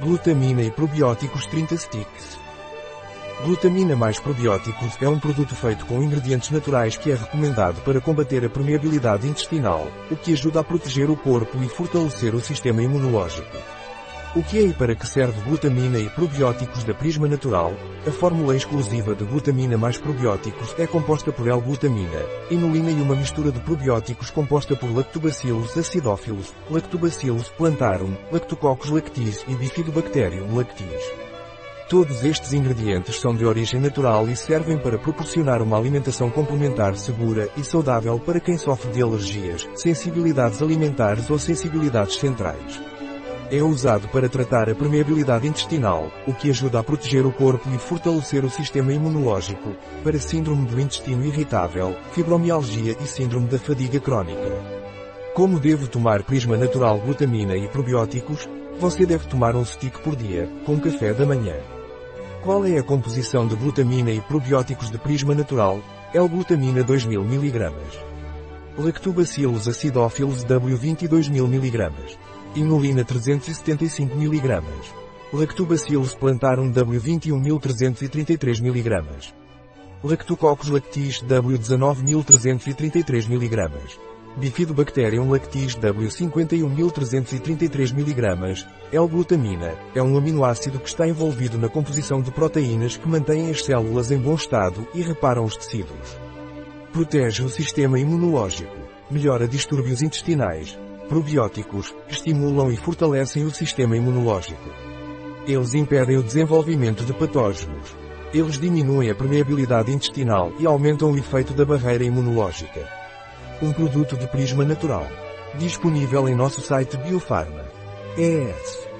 Glutamina e probióticos 30 sticks. Glutamina mais probióticos é um produto feito com ingredientes naturais que é recomendado para combater a permeabilidade intestinal, o que ajuda a proteger o corpo e fortalecer o sistema imunológico. O que é e para que serve glutamina e probióticos da Prisma Natural? A fórmula exclusiva de glutamina mais probióticos é composta por L-glutamina, inulina e uma mistura de probióticos composta por lactobacillus acidófilos, lactobacillus plantarum, lactococcus lactis e bifidobacterium lactis. Todos estes ingredientes são de origem natural e servem para proporcionar uma alimentação complementar segura e saudável para quem sofre de alergias, sensibilidades alimentares ou sensibilidades centrais. É usado para tratar a permeabilidade intestinal, o que ajuda a proteger o corpo e fortalecer o sistema imunológico, para síndrome do intestino irritável, fibromialgia e síndrome da fadiga crónica. Como devo tomar prisma natural glutamina e probióticos? Você deve tomar um stick por dia, com café da manhã. Qual é a composição de glutamina e probióticos de prisma natural? L-glutamina 2000 mg. Lactobacillus acidófilos W 22 mg. Inulina 375 mg. Lactobacillus plantarum W 21333 mg. Lactococcus lactis W 19333 mg. Bifidobacterium lactis W 51333 mg. L-glutamina é um aminoácido que está envolvido na composição de proteínas que mantêm as células em bom estado e reparam os tecidos. Protege o sistema imunológico. Melhora distúrbios intestinais. Probióticos estimulam e fortalecem o sistema imunológico. Eles impedem o desenvolvimento de patógenos. Eles diminuem a permeabilidade intestinal e aumentam o efeito da barreira imunológica. Um produto de prisma natural. Disponível em nosso site Biofarma. ES.